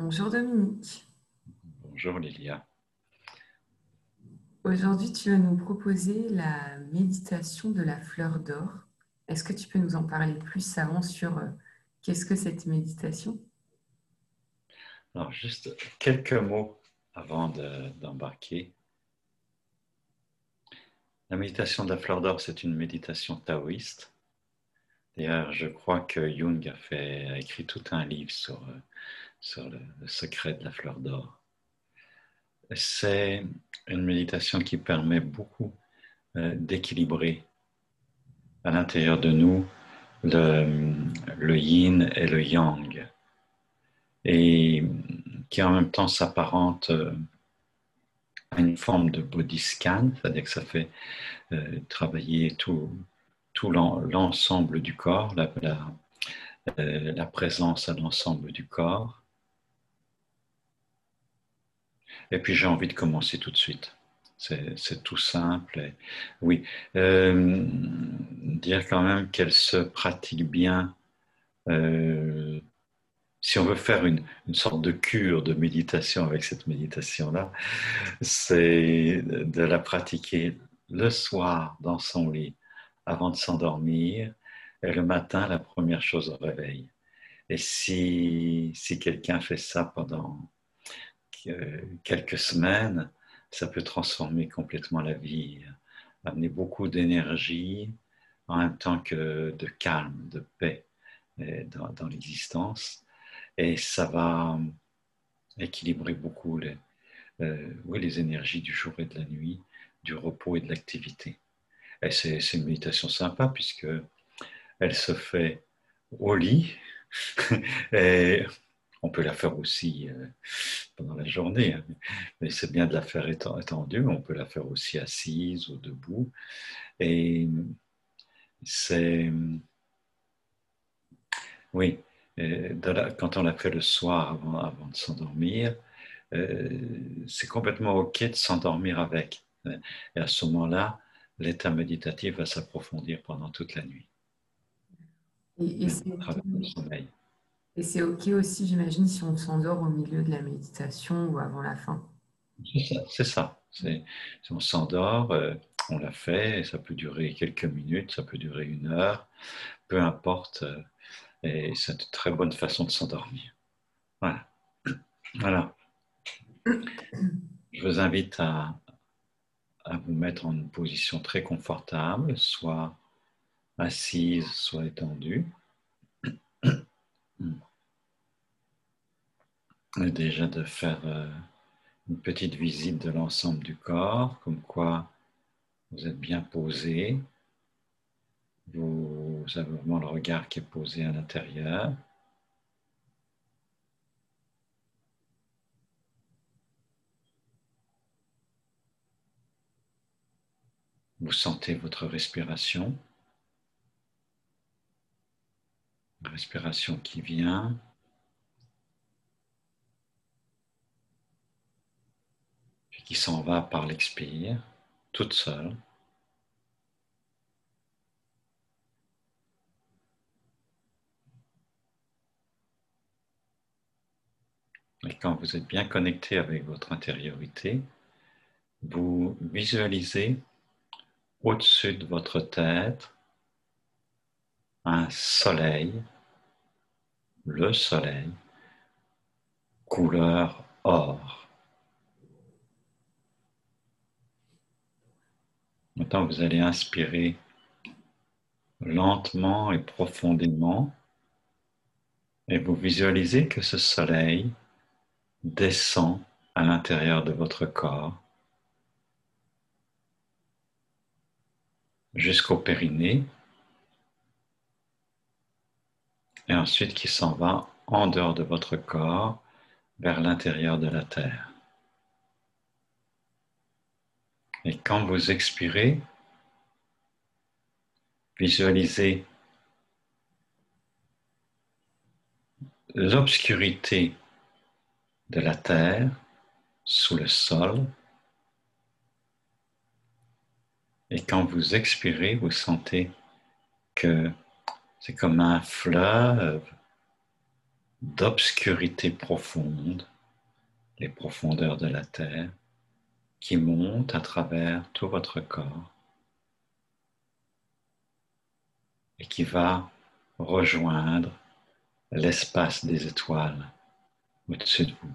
Bonjour Dominique. Bonjour Lilia. Aujourd'hui, tu vas nous proposer la méditation de la fleur d'or. Est-ce que tu peux nous en parler plus avant sur euh, qu'est-ce que cette méditation? Alors, juste quelques mots avant d'embarquer. la méditation de la fleur d'or, c'est une méditation taoïste. D'ailleurs, je crois que Jung a, fait, a écrit tout un livre sur, euh, sur le, secret de la fleur d'or. C'est une méditation qui permet beaucoup euh, d'équilibrer à l'intérieur de nous le, yin et le yang, et qui en même temps s'apparente euh, à une forme de body scan, c'est-à-dire que ça fait euh, travailler tout, l'ensemble du corps, la présence à l'ensemble du corps, et puis j'ai envie de commencer tout de suite. C'est tout simple. oui, euh, dire quand même qu'elle se pratique bien. Euh, si on veut faire une, une, sorte de cure de méditation avec cette méditation-là, c'est de la pratiquer le soir dans son lit avant de s'endormir et le matin la première chose au réveil. Et si, si quelqu'un fait ça pendant quelques semaines, ça peut transformer complètement la vie, amener beaucoup d'énergie en même temps que de calme, de paix dans, l'existence. Et ça va équilibrer beaucoup les, euh, oui, les énergies du jour et de la nuit, du repos et de l'activité. Et c'est une méditation sympa puisque elle se fait au lit et on peut la faire aussi euh, pendant la journée, hein. mais c'est bien de la faire étendue. On peut la faire aussi assise ou debout. Et c'est. Oui, quand on la fait le soir avant, de s'endormir, euh, c'est complètement OK de s'endormir avec. Et à ce moment-là, l'état méditatif va s'approfondir pendant toute la nuit. Et, et c'est sommeil. Et c'est OK aussi, j'imagine, si on s'endort au milieu de la méditation ou avant la fin. C'est ça. Si on s'endort, euh, on l'a fait, ça peut durer quelques minutes, ça peut durer une heure, peu importe. Euh, et c'est une très bonne façon de s'endormir. Voilà. Voilà. Je vous invite à, à vous mettre en une position très confortable, soit assise, soit étendue déjà de faire euh, une petite visite de l'ensemble du corps, comme quoi vous êtes bien posé, vous avez vraiment le regard qui est posé à l'intérieur. Vous sentez votre respiration, respiration qui vient qui s'en va par l'expire, toute seule. Et quand vous êtes bien connecté avec votre intériorité, vous visualisez au-dessus de votre tête un soleil, le soleil, couleur or. Maintenant, vous allez inspirer lentement et profondément et vous visualisez que ce soleil descend à l'intérieur de votre corps jusqu'au périnée et ensuite qui s'en va en dehors de votre corps vers l'intérieur de la Terre. Et quand vous expirez, visualisez l'obscurité de la terre sous le sol. Et quand vous expirez, vous sentez que c'est comme un fleuve d'obscurité profonde, les profondeurs de la Terre, qui montent à travers tout votre corps et qui va rejoindre l'espace des étoiles au-dessus de vous,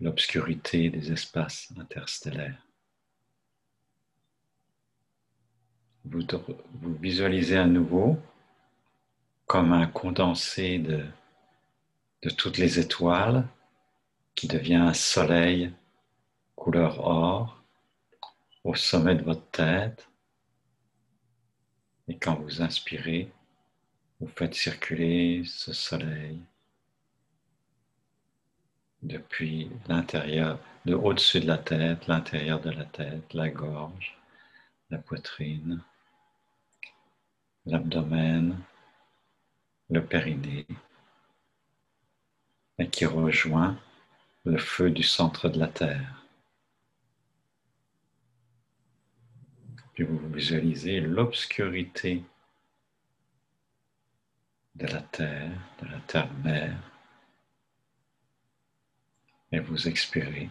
l'obscurité des espaces interstellaires. Vous, visualisez à nouveau comme un condensé de, de toutes les étoiles qui devient un soleil couleur or au sommet de votre tête. Et quand vous inspirez, vous faites circuler ce soleil depuis l'intérieur, de au-dessus de la tête, l'intérieur de la tête, la gorge, la poitrine, l'abdomen, le périnée, et qui rejoint le feu du centre de la Terre. Puis vous visualisez l'obscurité de la Terre, de la Terre-mère, et vous expirez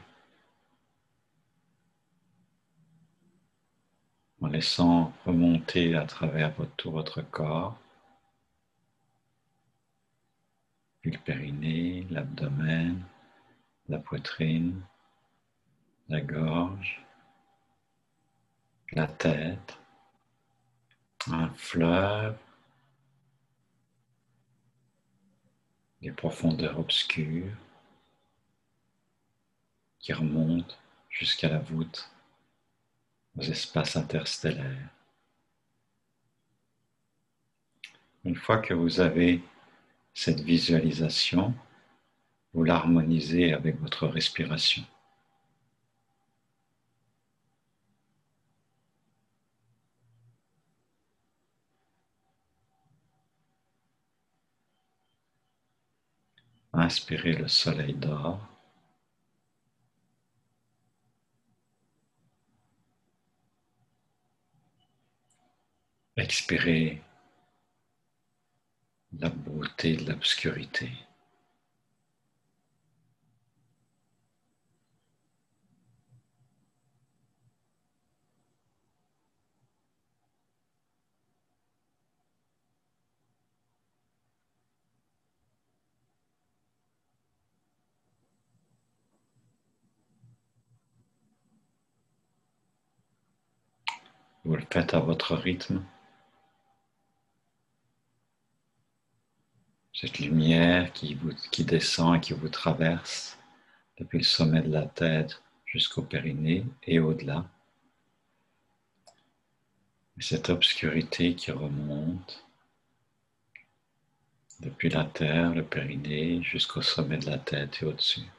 en laissant remonter à travers tout votre corps, puis le périnée, l'abdomen, la poitrine, la gorge, la tête, un fleuve, les profondeurs obscures qui remontent jusqu'à la voûte, aux espaces interstellaires. Une fois que vous avez cette visualisation, vous l'harmonisez avec votre respiration. Inspirez le soleil d'or. Expirez la beauté de l'obscurité. Vous le faites à votre rythme. Cette lumière qui, vous, qui descend et qui vous traverse depuis le sommet de la tête jusqu'au périnée et au-delà. Cette obscurité qui remonte depuis la terre, le périnée, jusqu'au sommet de la tête et au-dessus.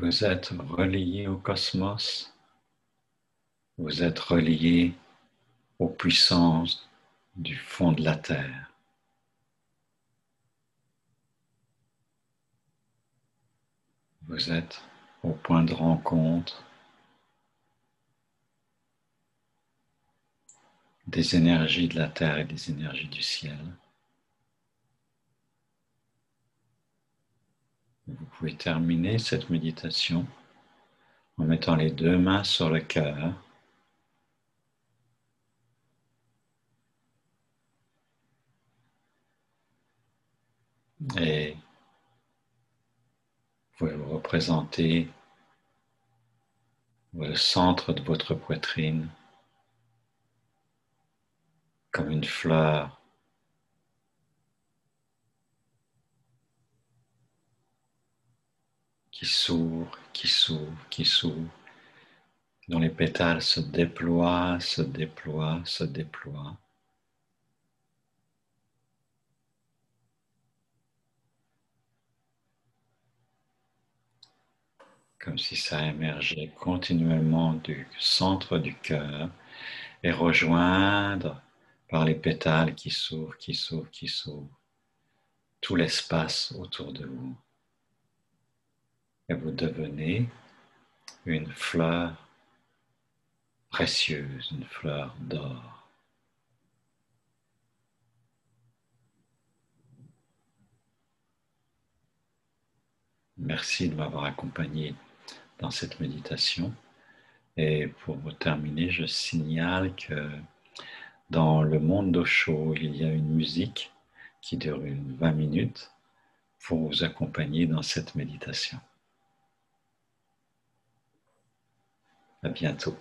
Vous êtes relié au cosmos. Vous êtes relié aux puissances du fond de la Terre. Vous êtes au point de rencontre des énergies de la Terre et des énergies du ciel. Vous pouvez terminer cette méditation en mettant les deux mains sur le cœur. Et vous pouvez vous représenter le centre de votre poitrine comme une fleur qui s'ouvre, qui s'ouvre, qui s'ouvre, dont les pétales se déploient, se déploient, se déploient. Comme si ça émergeait continuellement du centre du cœur et rejoindre par les pétales qui s'ouvrent, qui s'ouvrent, qui s'ouvrent, tout l'espace autour de vous et vous devenez une fleur précieuse, une fleur d'or. Merci de m'avoir accompagné dans cette méditation. Et pour terminer, je signale que dans le monde d'Osho, il y a une musique qui dure 20 minutes pour vous accompagner dans cette méditation. À bientôt.